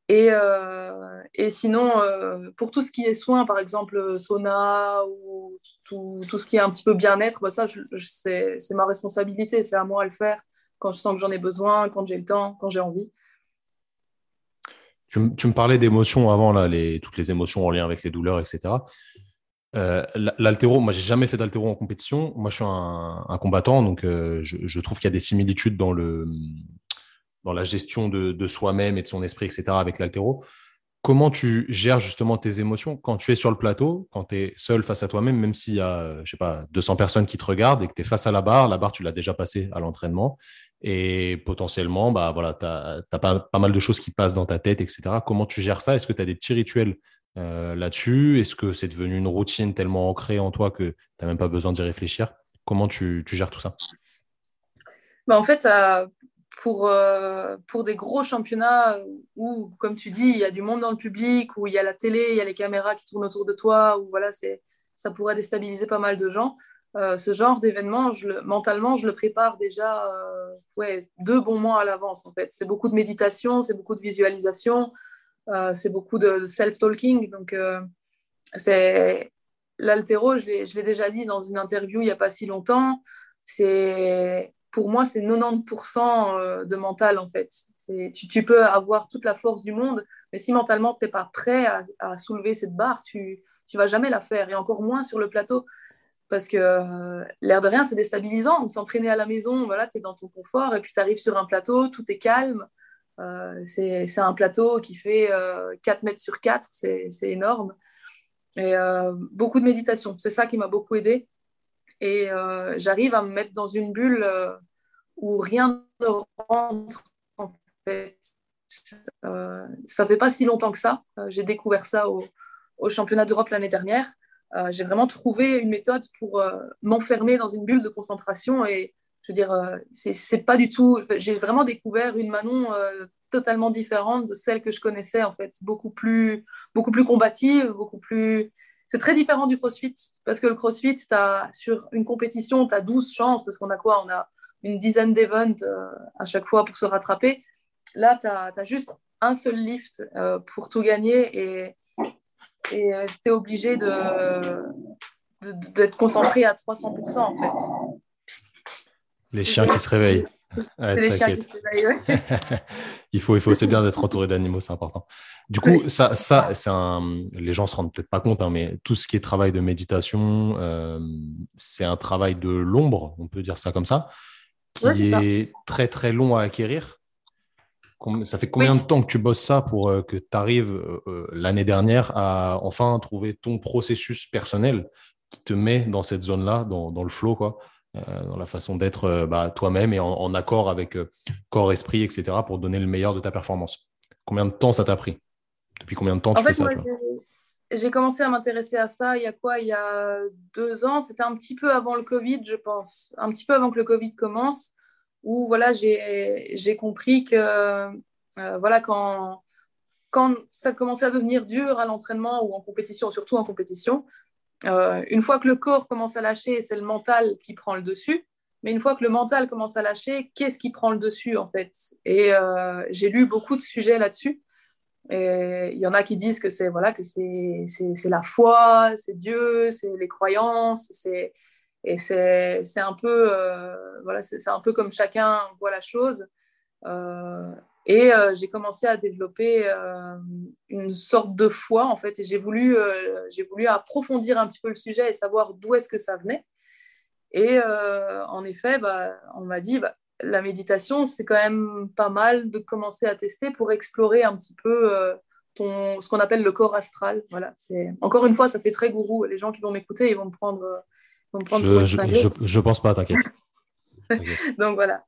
Et, euh, et sinon, euh, pour tout ce qui est soins, par exemple sauna ou tout, tout ce qui est un petit peu bien-être, bah ça, c'est ma responsabilité, c'est à moi à le faire quand je sens que j'en ai besoin, quand j'ai le temps, quand j'ai envie. Tu, tu me parlais d'émotions avant, là, les, toutes les émotions en lien avec les douleurs, etc. Euh, l'altéro, moi, j'ai jamais fait d'altéro en compétition. Moi, je suis un, combattant, donc je, trouve qu'il y a des similitudes dans le, dans la gestion de, soi-même et de son esprit, etc., avec l'altéro. Comment tu gères justement tes émotions quand tu es sur le plateau, quand tu es seul face à toi-même, même s'il y a, je sais pas, 200 personnes qui te regardent et que tu es face à la barre, la barre, tu l'as déjà passée à l'entraînement et potentiellement, bah voilà, tu as, pas, mal de choses qui passent dans ta tête, etc. Comment tu gères ça? Est-ce que tu as des petits rituels euh, là-dessus? Est-ce que c'est devenu une routine tellement ancrée en toi que tu n'as même pas besoin d'y réfléchir? Comment tu, gères tout ça? Bah en fait, pour, euh, pour des gros championnats où, comme tu dis, il y a du monde dans le public, où il y a la télé, il y a les caméras qui tournent autour de toi, où voilà, ça pourrait déstabiliser pas mal de gens. Euh, ce genre d'événement, mentalement, je le prépare déjà euh, ouais, deux bons mois à l'avance. En fait, c'est beaucoup de méditation, c'est beaucoup de visualisation, c'est beaucoup de self-talking. Donc, c'est l'altéro, je l'ai déjà dit dans une interview il n'y a pas si longtemps. C'est pour moi, c'est 90% euh, de mental, en fait. Tu, peux avoir toute la force du monde, mais si mentalement, tu n'es pas prêt à, soulever cette barre, tu ne vas jamais la faire, et encore moins sur le plateau. Parce que euh, l'air de rien, c'est déstabilisant. S'entraîner à la maison, voilà, tu es dans ton confort, et puis tu arrives sur un plateau, tout est calme. Euh, c'est un plateau qui fait 4 mètres sur 4, c'est énorme. Et beaucoup de méditation, c'est ça qui m'a beaucoup aidé et euh, j'arrive à me mettre dans une bulle euh, où rien ne rentre en fait. Euh, ça fait pas si longtemps que ça. J'ai découvert ça au, championnat d'Europe l'année dernière. J'ai vraiment trouvé une méthode pour m'enfermer dans une bulle de concentration et je veux dire, c'est pas du tout. J'ai vraiment découvert une Manon totalement différente de celle que je connaissais en fait, beaucoup plus, beaucoup plus combative, beaucoup plus c'est très différent du crossfit parce que le crossfit, sur une compétition, tu as 12 chances parce qu'on a quoi? On a une dizaine d'events euh, à chaque fois pour se rattraper. Là, tu as, juste un seul lift euh, pour tout gagner et tu euh, es obligé d'être de, concentré à 300% en fait. Les chiens qui se réveillent. C'est les chiens qui <laughs> il faut, il faut, c'est bien d'être entouré d'animaux, c'est important. Du coup, ça, ça, c'est un, les gens se rendent peut-être pas compte, hein, mais tout ce qui est travail de méditation, euh, c'est un travail de l'ombre, on peut dire ça comme ça, qui est, très très long à acquérir. Ça fait combien de temps que tu bosses ça pour euh, que tu arrives euh, l'année dernière à enfin trouver ton processus personnel qui te met dans cette zone-là, dans, dans, le flow, quoi? Dans la façon d'être euh, bah, toi-même et en, accord avec euh, corps, esprit, etc., pour donner le meilleur de ta performance. Combien de temps ça t'a pris? Depuis combien de temps tu fais ça J'ai commencé à m'intéresser à ça il y a quoi? Il y a deux ans. C'était un petit peu avant le Covid, je pense. Un petit peu avant que le Covid commence, où voilà, j'ai compris que voilà, quand, quand ça commençait à devenir dur à l'entraînement ou en compétition, surtout en compétition, euh, une fois que le corps commence à lâcher, c'est le mental qui prend le dessus. Mais une fois que le mental commence à lâcher, qu'est-ce qui prend le dessus en fait? Et euh, j'ai lu beaucoup de sujets là-dessus. Il y en a qui disent que c'est voilà que c'est la foi, c'est Dieu, c'est les croyances, et c'est un peu euh, voilà c'est un peu comme chacun voit la chose. Et euh, j'ai commencé à développer euh, une sorte de foi, en fait, et j'ai voulu, euh, j'ai voulu approfondir un petit peu le sujet et savoir d'où est-ce que ça venait. Et en effet, bah, on m'a dit, bah, la méditation, c'est quand même pas mal de commencer à tester pour explorer un petit peu ton, ce qu'on appelle le corps astral. Voilà, encore une fois, ça fait très gourou. Les gens qui vont m'écouter, ils vont me prendre, vont me prendre je, je, je, pense pas, t'inquiète. <laughs> Donc voilà.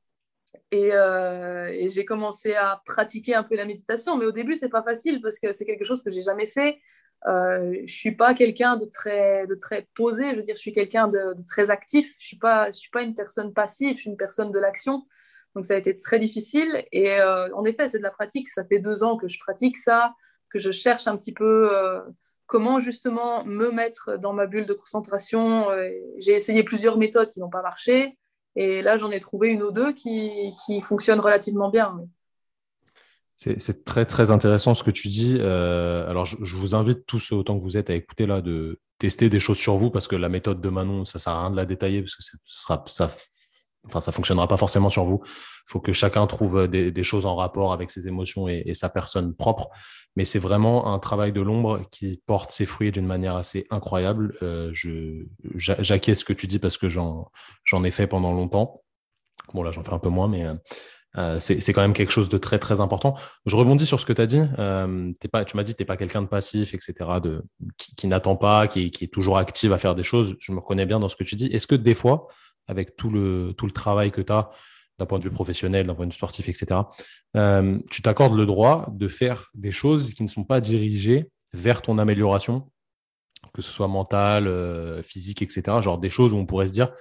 Euh, et, j'ai commencé à pratiquer un peu la méditation. Mais au début, c'est pas facile parce que c'est quelque chose que j'ai jamais fait. Euh, je suis pas quelqu'un de très, de très posé. Je veux dire, je suis quelqu'un de, très actif. Je suis suis pas une personne passive. Je suis une personne de l'action. Donc ça a été très difficile. Et euh, en effet, c'est de la pratique. Ça fait deux ans que je pratique ça, que je cherche un petit peu euh, comment justement me mettre dans ma bulle de concentration. J'ai essayé plusieurs méthodes qui n'ont pas marché. Et là, j'en ai trouvé une ou deux qui, qui fonctionnent relativement bien. C'est très très intéressant ce que tu dis. Euh, alors je, vous invite tous autant que vous êtes à écouter là de tester des choses sur vous parce que la méthode de Manon, ça sert à rien de la détailler parce que sera ça enfin, ça fonctionnera pas forcément sur vous. Il faut que chacun trouve des, des, choses en rapport avec ses émotions et, sa personne propre. Mais c'est vraiment un travail de l'ombre qui porte ses fruits d'une manière assez incroyable. Euh, J'acquiesce ce que tu dis parce que j'en ai fait pendant longtemps. Bon, là, j'en fais un peu moins, mais euh, euh c'est quand même quelque chose de très, très important. Je rebondis sur ce que tu as dit. Euh, pas, tu m'as dit que tu n'es pas quelqu'un de passif, etc., de, qui, n'attend pas, qui, qui, est toujours actif à faire des choses. Je me reconnais bien dans ce que tu dis. Est-ce que des fois, avec tout le, tout le travail que tu as d'un point de vue professionnel, d'un point de vue sportif, etc., euh, tu t'accordes le droit de faire des choses qui ne sont pas dirigées vers ton amélioration, que ce soit mentale, euh, physique, etc. Genre des choses où on pourrait se dire,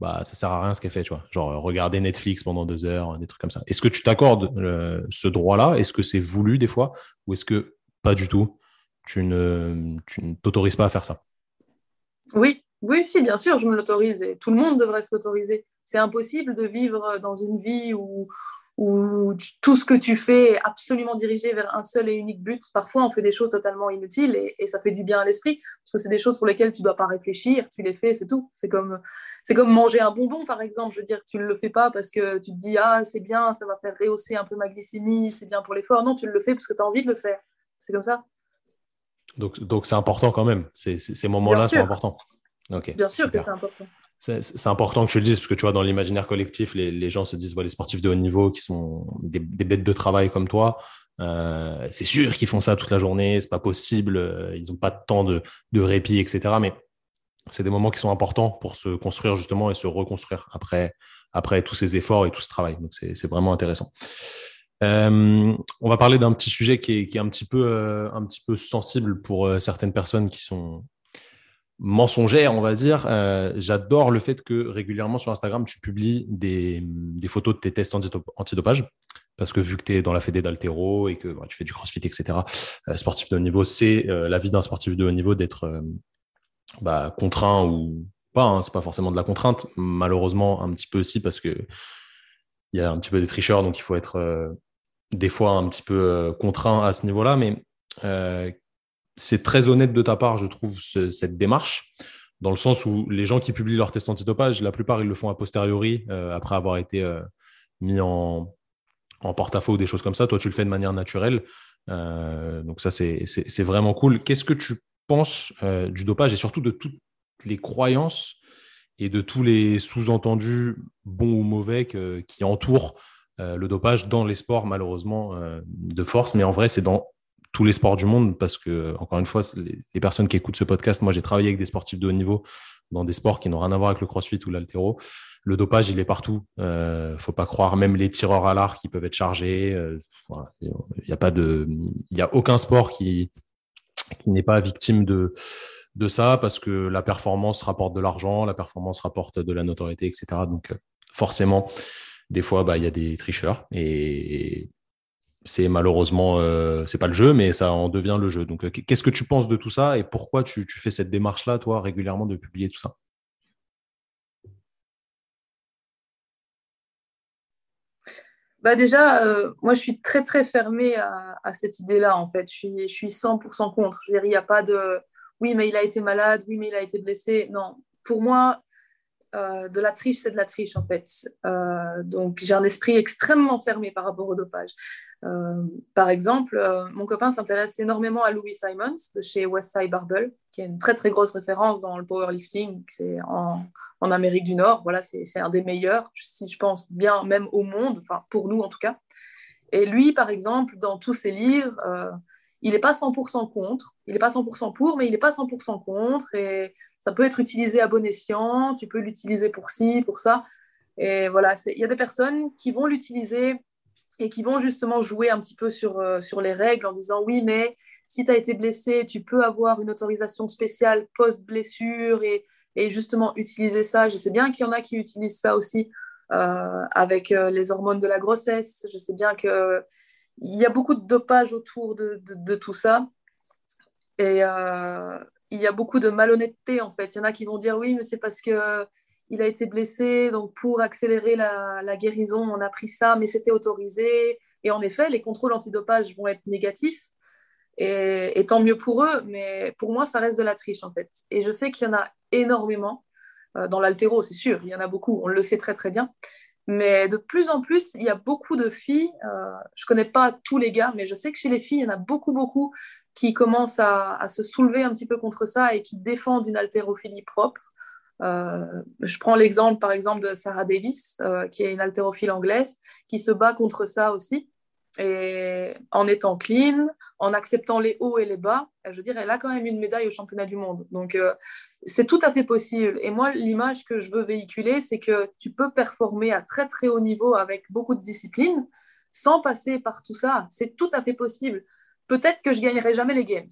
bah, ça sert à rien ce qu'elle fait, tu vois. Genre regarder Netflix pendant deux heures, des trucs comme ça. Est-ce que tu t'accordes euh, ce droit-là? Est-ce que c'est voulu des fois? Ou est-ce que pas du tout? Tu ne t'autorises pas à faire ça? Oui, oui, si, bien sûr, je me l'autorise et tout le monde devrait se l'autoriser. C'est impossible de vivre dans une vie où, où tout ce que tu fais est absolument dirigé vers un seul et unique but. Parfois, on fait des choses totalement inutiles et, ça fait du bien à l'esprit parce que c'est des choses pour lesquelles tu ne dois pas réfléchir, tu les fais, c'est tout. C'est comme, c'est comme manger un bonbon, par exemple. Je veux dire, tu ne le fais pas parce que tu te dis, ah, c'est bien, ça va faire rehausser un peu ma glycémie, c'est bien pour l'effort. Non, tu le fais parce que tu as envie de le faire. C'est comme ça. Donc, donc c'est important quand même. ces moments-là sont importants. Bien sûr que c'est important. C'est important que tu le dises, parce que tu vois, dans l'imaginaire collectif, les, gens se disent, les sportifs de haut niveau qui sont des, bêtes de travail comme toi, euh, c'est sûr qu'ils font ça toute la journée, c'est pas possible, euh, ils n'ont pas de temps de, répit, etc. Mais c'est des moments qui sont importants pour se construire justement et se reconstruire après, après tous ces efforts et tout ce travail. Donc c'est vraiment intéressant. Euh, on va parler d'un petit sujet qui est, un, petit peu, un petit peu sensible pour certaines personnes qui sont, mensongère, on va dire. Euh, j'adore le fait que régulièrement sur Instagram, tu publies des, photos de tes tests antidopage. Parce que vu que tu es dans la fédé d'altéro et que bah, tu fais du crossfit, etc., euh, sportif de haut niveau, c'est euh, la vie d'un sportif de haut niveau d'être bah, contraint ou pas. Hein, c'est pas forcément de la contrainte. Malheureusement, un petit peu aussi parce que il y a un petit peu des tricheurs, donc il faut être des fois un petit peu contraint à ce niveau-là. Mais c'est très honnête de ta part, je trouve, cette démarche, dans le sens où les gens qui publient leur test antidopage, la plupart, ils le font a posteriori, euh, après avoir été euh, mis en, porte-à-faux ou des choses comme ça. Toi, tu le fais de manière naturelle. Euh, donc ça, c'est vraiment cool. Qu'est-ce que tu penses du dopage et surtout de toutes les croyances et de tous les sous-entendus, bons ou mauvais, qui entourent le dopage dans les sports, malheureusement, de force? Mais en vrai, c'est dans tous les sports du monde parce que, encore une fois, les, personnes qui écoutent ce podcast, moi, j'ai travaillé avec des sportifs de haut niveau dans des sports qui n'ont rien à voir avec le crossfit ou l'altéro le dopage, il est partout. Euh, faut pas croire, même les tireurs à l'arc, qui peuvent être chargés. Euh, il n'y a pas de, il a aucun sport qui, qui n'est pas victime de, de ça parce que la performance rapporte de l'argent, la performance rapporte de la notoriété, etc. Donc, euh, forcément, des fois, bah, il y a des tricheurs et c'est malheureusement, euh, c'est pas le jeu, mais ça en devient le jeu. Donc, qu'est-ce que tu penses de tout ça et pourquoi tu, tu fais cette démarche-là, toi, régulièrement, de publier tout ça? Bah déjà, euh, moi, je suis très, très fermée à, cette idée-là, en fait. Je suis, je suis 100% contre. Je veux dire, il n'y a pas de oui, mais il a été malade, oui, mais il a été blessé. Non, pour moi, euh, de la triche, c'est de la triche, en fait. Euh, donc, j'ai un esprit extrêmement fermé par rapport au dopage. par exemple, mon copain s'intéresse énormément à Louis Simons de chez Westside Barbell, qui est une très, très grosse référence dans le powerlifting. C'est en, Amérique du Nord. Voilà, c'est un des meilleurs, si je pense bien, même au monde, enfin pour nous en tout cas. Et lui, par exemple, dans tous ses livres, euh, il n'est pas 100% contre, il n'est pas 100% pour, mais il n'est pas 100% contre. Et ça peut être utilisé à bon escient, tu peux l'utiliser pour ci, pour ça. Et voilà, il y a des personnes qui vont l'utiliser et qui vont justement jouer un petit peu sur, euh, sur les règles en disant oui, mais si tu as été blessé, tu peux avoir une autorisation spéciale post-blessure et et justement utiliser ça. Je sais bien qu'il y en a qui utilisent ça aussi euh, avec euh, les hormones de la grossesse. Je sais bien qu'il y a beaucoup de dopage autour de, de, tout ça. Et il y a beaucoup de malhonnêteté en fait. Il y en a qui vont dire oui, mais c'est parce que il a été blessé, donc pour accélérer la, la guérison, on a pris ça, mais c'était autorisé. Et en effet, les contrôles antidopage vont être négatifs. Et, tant mieux pour eux, mais pour moi, ça reste de la triche en fait. Et je sais qu'il y en a énormément euh, dans l'altéro, c'est sûr, il y en a beaucoup, on le sait très très bien. Mais de plus en plus, il y a beaucoup de filles, euh, je ne connais pas tous les gars, mais je sais que chez les filles, il y en a beaucoup, beaucoup qui commencent à, se soulever un petit peu contre ça et qui défendent une haltérophilie propre. Euh, je prends l'exemple, par exemple, de Sarah Davis, qui est une haltérophile anglaise, qui se bat contre ça aussi et en étant clean, en acceptant les hauts et les bas, je veux dire, elle a quand même une médaille au championnat du monde. Donc, euh, c'est tout à fait possible. Et moi, l'image que je veux véhiculer, c'est que tu peux performer à très, très haut niveau avec beaucoup de discipline sans passer par tout ça. C'est tout à fait possible. Peut-être que je gagnerai jamais les Games.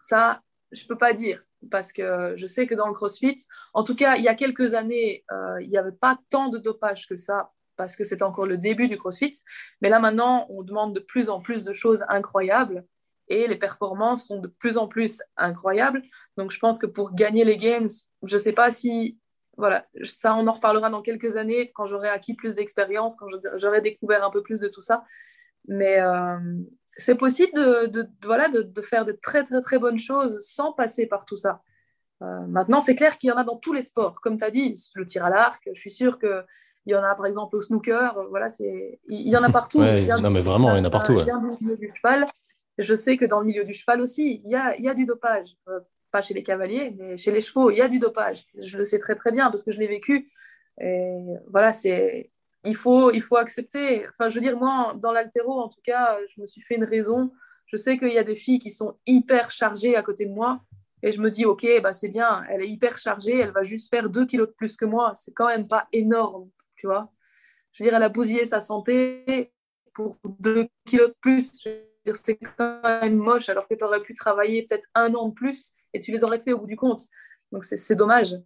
Ça, je peux pas dire parce que je sais que dans le CrossFit, en tout cas, il y a quelques années, euh, il n'y avait pas tant de dopage que ça parce que c'est encore le début du CrossFit. Mais là, maintenant, on demande de plus en plus de choses incroyables et les performances sont de plus en plus incroyables. Donc, je pense que pour gagner les Games, je ne sais pas si. Voilà, ça, on en reparlera dans quelques années quand j'aurai acquis plus d'expérience, quand j'aurai découvert un peu plus de tout ça. Mais euh, c'est possible de, voilà, de, faire de très, très, très bonnes choses sans passer par tout ça. Euh, maintenant, c'est clair qu'il y en a dans tous les sports. Comme tu as dit, le tir à l'arc, je suis sûre que il y en a par exemple au snooker, euh, voilà, c'est, il y en a partout. <laughs> non, mais vraiment, il y en a partout. Je viens du milieu du cheval. Je sais que dans le milieu du cheval aussi, il y a, il y a du dopage. Euh, pas chez les cavaliers, mais chez les chevaux, il y a du dopage. Je le sais très très bien parce que je l'ai vécu. Et voilà, c'est, il faut, il faut accepter. Enfin, je veux dire, moi, dans l'altéro, en tout cas, je me suis fait une raison. Je sais qu'il y a des filles qui sont hyper chargées à côté de moi. Et je me dis, OK, bah, c'est bien, elle est hyper chargée, elle va juste faire 2 kilos de plus que moi. C'est quand même pas énorme tu vois. Je veux dire, elle a bousillé sa santé pour 2 kilos de plus. C'est quand même moche, alors que tu aurais pu travailler peut-être un an de plus et tu les aurais fait au bout du compte. Donc, c'est dommage.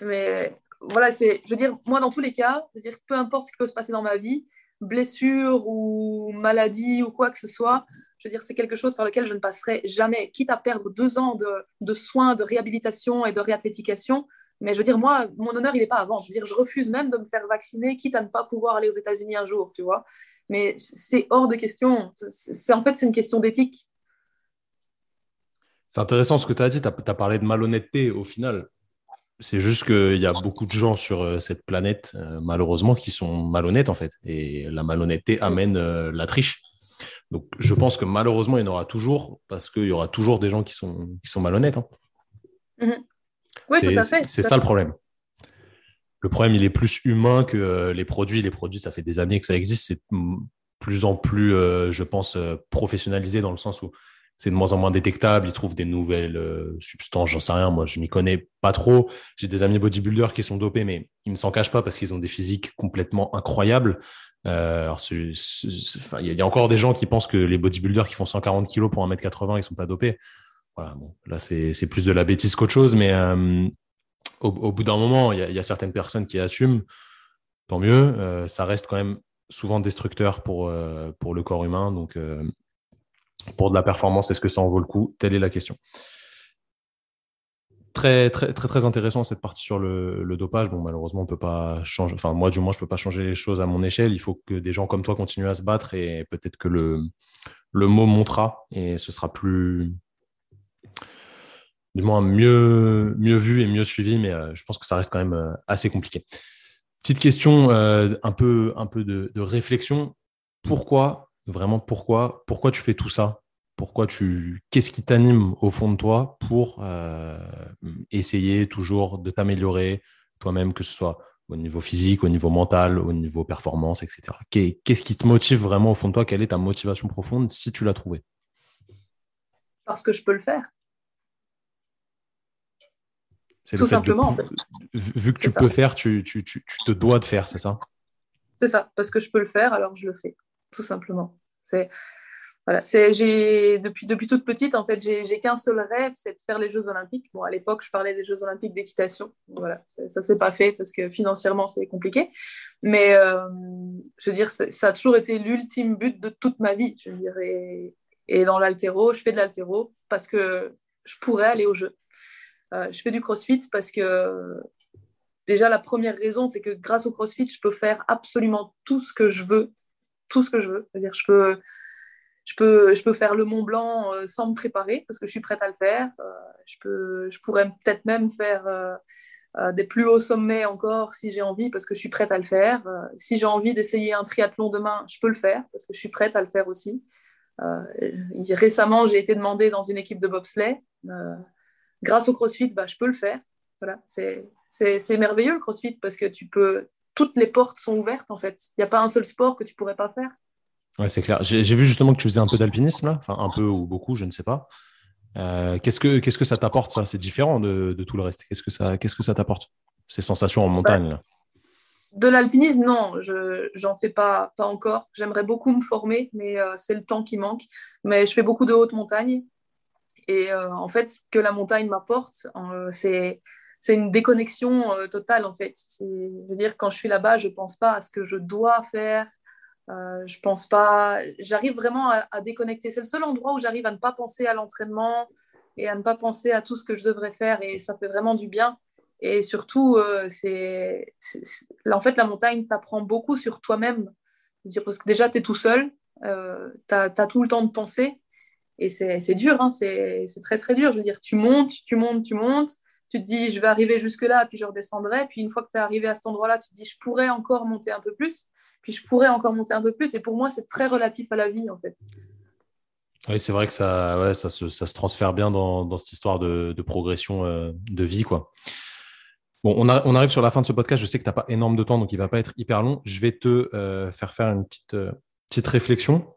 Mais voilà, c'est, je veux dire, moi, dans tous les cas, je veux dire, peu importe ce qui peut se passer dans ma vie, blessure ou maladie ou quoi que ce soit, je veux dire, c'est quelque chose par lequel je ne passerai jamais. Quitte à perdre deux ans de, de soins, de réhabilitation et de réathlétication, mais je veux dire, moi, mon honneur, il n'est pas avant. Je veux dire, je refuse même de me faire vacciner, quitte à ne pas pouvoir aller aux États-Unis un jour, tu vois. Mais c'est hors de question. C'est, en fait, c'est une question d'éthique. C'est intéressant ce que tu as dit. Tu as, parlé de malhonnêteté au final. C'est juste qu'il y a beaucoup de gens sur cette planète, malheureusement, qui sont malhonnêtes, en fait. Et la malhonnêteté amène la triche. Donc, je pense que malheureusement, il y en aura toujours, parce qu'il y aura toujours des gens qui sont, qui sont malhonnêtes. Hein. Mhm. Oui, tout à fait. C'est ça le problème. Le problème, il est plus humain que euh, les produits. Les produits, ça fait des années que ça existe. C'est plus en plus, euh, je pense, euh, professionnalisé dans le sens où c'est de moins en moins détectable. Ils trouvent des nouvelles substances, j'en sais rien. Moi, je m'y connais pas trop. J'ai des amis bodybuilders qui sont dopés, mais ils ne s'en cachent pas parce qu'ils ont des physiques complètement incroyables. Euh, il y a encore des gens qui pensent que les bodybuilders qui font 140 kilos pour 1m80, ils sont pas dopés. Voilà, là, c'est plus de la bêtise qu'autre chose, mais euh, au, bout d'un moment, il y, a certaines personnes qui assument, tant mieux. Euh, ça reste quand même souvent destructeur pour, pour le corps humain. Donc, pour de la performance, est-ce que ça en vaut le coup? Telle est la question très, très, très, très intéressant cette partie sur le, dopage. Bon, malheureusement, on peut pas changer. Enfin, moi, du moins, je peux pas changer les choses à mon échelle. Il faut que des gens comme toi continuent à se battre et peut-être que le, le mot montera et ce sera plus, du moins, mieux, mieux vu et mieux suivi. Mais euh, je pense que ça reste quand même euh, assez compliqué. Petite question, euh, un peu, un peu de, de réflexion. Pourquoi, vraiment, pourquoi, pourquoi tu fais tout ça? Pourquoi tu, qu'est-ce qui t'anime au fond de toi pour euh, essayer toujours de t'améliorer toi-même, que ce soit au niveau physique, au niveau mental, au niveau performance, etc. Qu'est-ce qui te motive vraiment au fond de toi? Quelle est ta motivation profonde si tu l'as trouvée? Parce que je peux le faire. C'est Tout simplement. Vu que tu peux faire, tu, tu, te dois de faire, c'est ça? C'est ça, parce que je peux le faire, alors je le fais. Tout simplement. C'est voilà, j'ai, depuis, depuis toute petite, en fait, j'ai, qu'un seul rêve, c'est de faire les Jeux Olympiques. Bon, à l'époque, je parlais des Jeux Olympiques d'équitation. Voilà, ça s'est pas fait parce que financièrement, c'est compliqué. Mais euh, je veux dire, ça a toujours été l'ultime but de toute ma vie. Je dire, et, dans l'altéro, je fais de l'altéro parce que je pourrais aller aux Jeux. Euh, je fais du crossfit parce que déjà, la première raison, c'est que grâce au crossfit, je peux faire absolument tout ce que je veux. Tout ce que je veux. C'est-à-dire, je peux je peux, je peux faire le Mont Blanc euh, sans me préparer parce que je suis prête à le faire. Euh, je, peux, je pourrais peut-être même faire euh, des plus hauts sommets encore si j'ai envie parce que je suis prête à le faire. si j'ai envie d'essayer un triathlon demain, je peux le faire parce que je suis prête à le faire aussi. récemment, j'ai été demandée dans une équipe de bobsleigh. grâce au CrossFit, bah, je peux le faire. Voilà, c'est merveilleux le CrossFit parce que tu peux, toutes les portes sont ouvertes en fait. Il n'y a pas un seul sport que tu pourrais pas faire. Ouais, c'est clair. J'ai vu justement que tu faisais un peu d'alpinisme, là. Enfin, un peu ou beaucoup, je ne sais pas. Euh, qu'est-ce, que, qu'est-ce que ça t'apporte, ça? C'est différent de, de, tout le reste. Qu'est-ce que ça, qu'est-ce que ça t'apporte? Ces sensations en montagne De l'alpinisme, non, je j'en fais pas, pas encore. J'aimerais beaucoup me former, mais euh, c'est le temps qui manque. Mais je fais beaucoup de haute montagne. Et euh, en fait, ce que la montagne m'apporte, c'est, c'est une déconnexion totale, en fait. Je veux dire, quand je suis là-bas, je pense pas à ce que je dois faire, euh, je pense pas. J'arrive vraiment à, déconnecter. C'est le seul endroit où j'arrive à ne pas penser à l'entraînement et à ne pas penser à tout ce que je devrais faire. Et ça fait vraiment du bien. Et surtout, euh, c'est, en fait, la montagne t'apprend beaucoup sur toi-même. Parce que déjà, tu es tout seul, euh, tu as, tout le temps de penser. Et c'est dur, hein. c'est très très dur. Je veux dire, tu montes, tu montes, tu montes. Tu te dis, je vais arriver jusque-là, puis je redescendrai. Puis une fois que tu es arrivé à cet endroit-là, tu te dis, je pourrais encore monter un peu plus puis je pourrais encore monter un peu plus. Et pour moi, c'est très relatif à la vie, en fait. Oui, c'est vrai que ça, ça, se, ça se transfère bien dans, dans cette histoire de, progression euh, de vie. Quoi. Bon, on, arrive sur la fin de ce podcast. Je sais que tu n'as pas énorme de temps, donc il ne va pas être hyper long. Je vais te euh, faire faire une petite, euh, petite réflexion.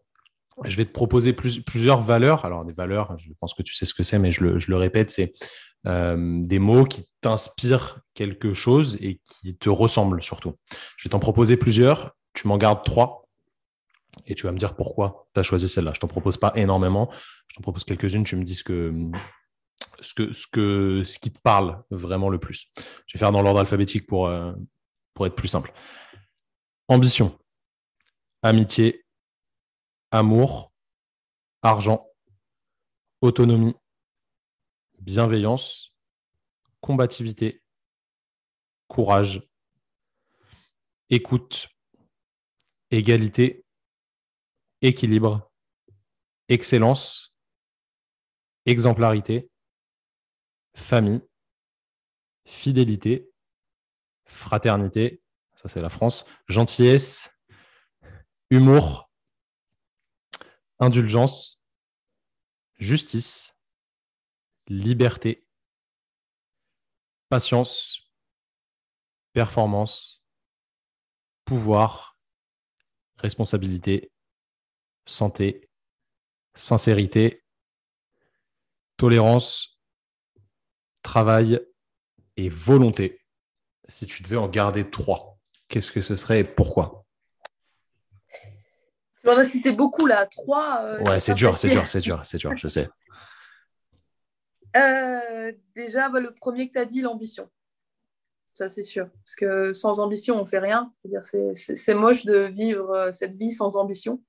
Je vais te proposer plus, plusieurs valeurs. Alors, des valeurs, je pense que tu sais ce que c'est, mais je le, je le répète, c'est des mots qui t'inspirent quelque chose et qui te ressemblent surtout. Je vais t'en proposer plusieurs tu m'en gardes trois et tu vas me dire pourquoi tu as choisi celle-là. Je t'en propose pas énormément, je t'en propose quelques-unes, tu me dis ce que, ce, que, ce, que, ce qui te parle vraiment le plus. Je vais faire dans l'ordre alphabétique pour, euh, pour être plus simple. Ambition, amitié, amour, argent, autonomie, bienveillance, combativité, courage, écoute, égalité, équilibre, excellence, exemplarité, famille, fidélité, fraternité, ça c'est la France, gentillesse, humour, indulgence, justice, liberté, patience, performance, pouvoir, responsabilité, santé, sincérité, tolérance, travail et volonté. Si tu devais en garder trois, qu'est-ce que ce serait et pourquoi? Tu en as cité beaucoup là, trois. Euh, ouais, c'est dur, c'est <laughs> dur, c'est dur, c'est dur, je sais. Euh, déjà, bah, le premier que tu as dit, l'ambition. Ça, c'est sûr. Parce que sans ambition, on fait rien. C'est moche de vivre euh, cette vie sans ambition.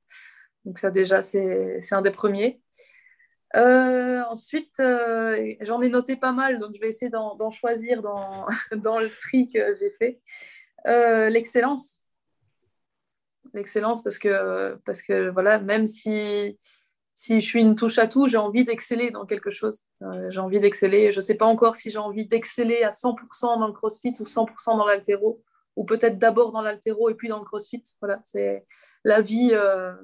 Donc ça, déjà, c'est un des premiers. Euh, ensuite, j'en ai noté pas mal, donc je vais essayer d'en choisir dans, <laughs> dans, le tri que j'ai fait. L'excellence. L'excellence, parce que, parce que voilà, même si si je suis une touche à tout, j'ai envie d'exceller dans quelque chose. Euh, j'ai envie d'exceller. Je ne sais pas encore si j'ai envie d'exceller à 100% dans le crossfit ou 100% dans l'altéro, ou peut-être d'abord dans l'altéro et puis dans le crossfit. Voilà, c'est la vie. Euh,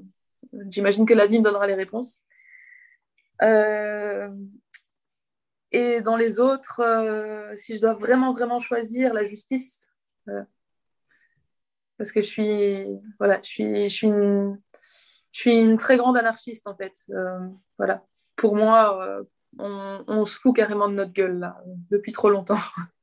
j'imagine que la vie me donnera les réponses. Euh, et dans les autres, si je dois vraiment, vraiment choisir la justice, parce que je suis, voilà, je suis, je suis une je suis une très grande anarchiste en fait. Euh, voilà. Pour moi, euh, on, se fout carrément de notre gueule là, depuis trop longtemps. <laughs>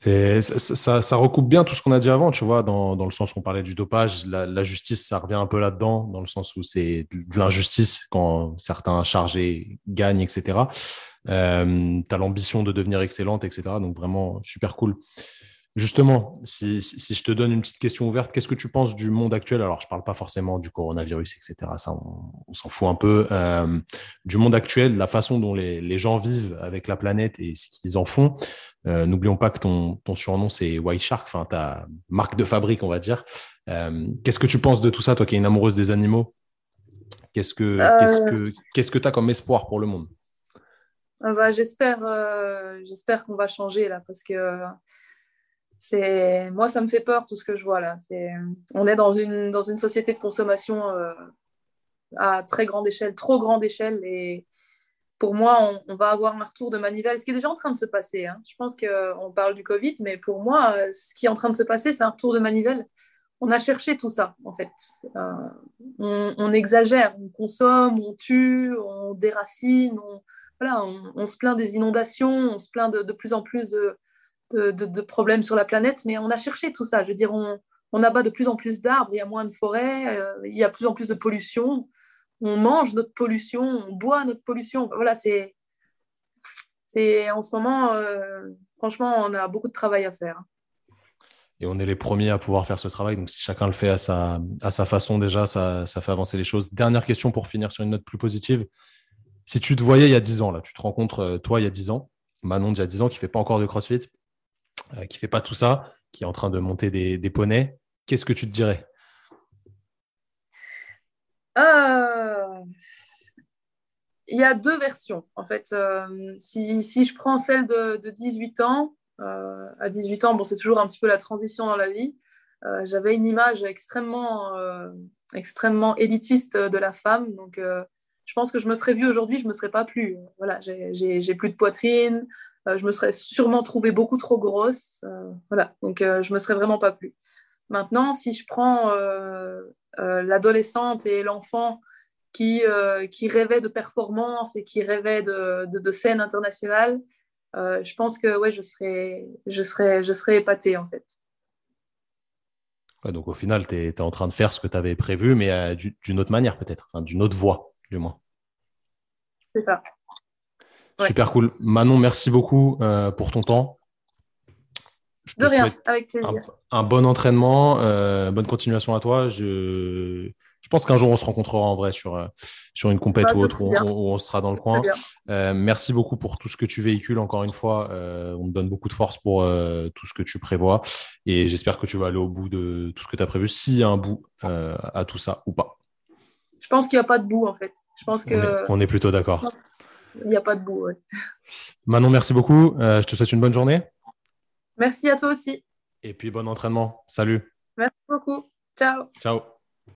Ça, recoupe bien tout ce qu'on a dit avant, tu vois, dans, dans, le sens où on parlait du dopage. La, justice, ça revient un peu là-dedans, dans le sens où c'est de l'injustice quand certains chargés gagnent, etc. Euh, tu as l'ambition de devenir excellente, etc. Donc vraiment, super cool. Justement, si, je te donne une petite question ouverte, qu'est-ce que tu penses du monde actuel? Alors, je ne parle pas forcément du coronavirus, etc. Ça, on, s'en fout un peu. Euh, du monde actuel, la façon dont les, gens vivent avec la planète et ce qu'ils en font. Euh, n'oublions pas que ton, surnom, c'est White Shark, enfin, ta marque de fabrique, on va dire. Euh, qu'est-ce que tu penses de tout ça, toi qui es une amoureuse des animaux? Qu'est-ce que qu'est-ce que tu as comme espoir pour le monde? Bah, J'espère j'espère qu'on va changer là, parce que c'est moi ça me fait peur tout ce que je vois là. C'est on est dans une dans une société de consommation euh, à très grande échelle trop grande échelle et pour moi on, va avoir un retour de manivelle ce qui est déjà en train de se passer hein. je pense qu'on parle du Covid mais pour moi ce qui est en train de se passer c'est un retour de manivelle. On a cherché tout ça en fait. Euh, on, exagère on consomme on tue on déracine on, voilà on, se plaint des inondations on se plaint de, de plus en plus de de, problèmes sur la planète, mais on a cherché tout ça. Je veux dire, on, on abat de plus en plus d'arbres, il y a moins de forêts, euh, il y a plus en plus de pollution. On mange notre pollution, on boit notre pollution. Voilà, c'est, c'est en ce moment, euh, franchement, on a beaucoup de travail à faire. Et on est les premiers à pouvoir faire ce travail. Donc, si chacun le fait à sa, à sa façon, déjà, ça, ça fait avancer les choses. Dernière question pour finir sur une note plus positive. Si tu te voyais il y a 10 ans, là, tu te rencontres, euh, toi, il y a 10 ans, Manon, il y a 10 ans, qui ne fait pas encore de CrossFit, euh, qui fait pas tout ça, qui est en train de monter des, des poneys, qu'est-ce que tu te dirais? Euh, Il y a deux versions. En fait, euh, si, si, je prends celle de, de 18 ans, à 18 ans, bon, c'est toujours un petit peu la transition dans la vie. J'avais une image extrêmement, extrêmement élitiste de la femme. Donc, je pense que je me serais vue aujourd'hui, je ne me serais pas plus. Voilà, j'ai plus de poitrine, je me serais sûrement trouvée beaucoup trop grosse. Euh, voilà, donc euh, je me serais vraiment pas plu. Maintenant, si je prends l'adolescente et l'enfant qui, qui rêvait de performance et qui rêvait de, de, scène internationale, je pense que ouais, je serais, je serais, je serais épatée en fait. donc au final, tu es, en train de faire ce que tu avais prévu, mais d'une autre manière peut-être, d'une autre voie du moins. C'est ça. Super cool. Manon, merci beaucoup euh, pour ton temps. Je te souhaite Un, bon entraînement, euh, bonne continuation à toi. Je, je pense qu'un jour on se rencontrera en vrai sur, euh, sur une compète ou autre où, on sera dans le coin. merci beaucoup pour tout ce que tu véhicules. Encore une fois, on me donne beaucoup de force pour tout ce que tu prévois et j'espère que tu vas aller au bout de tout ce que tu as prévu, s'il y a un bout à tout ça ou pas. Je pense qu'il n'y a pas de bout en fait. Je pense que... on est plutôt d'accord il n'y a pas de bout. Manon, merci beaucoup. Euh, je te souhaite une bonne journée. Merci à toi aussi. Et puis bon entraînement. Salut. Merci beaucoup. Ciao. Ciao.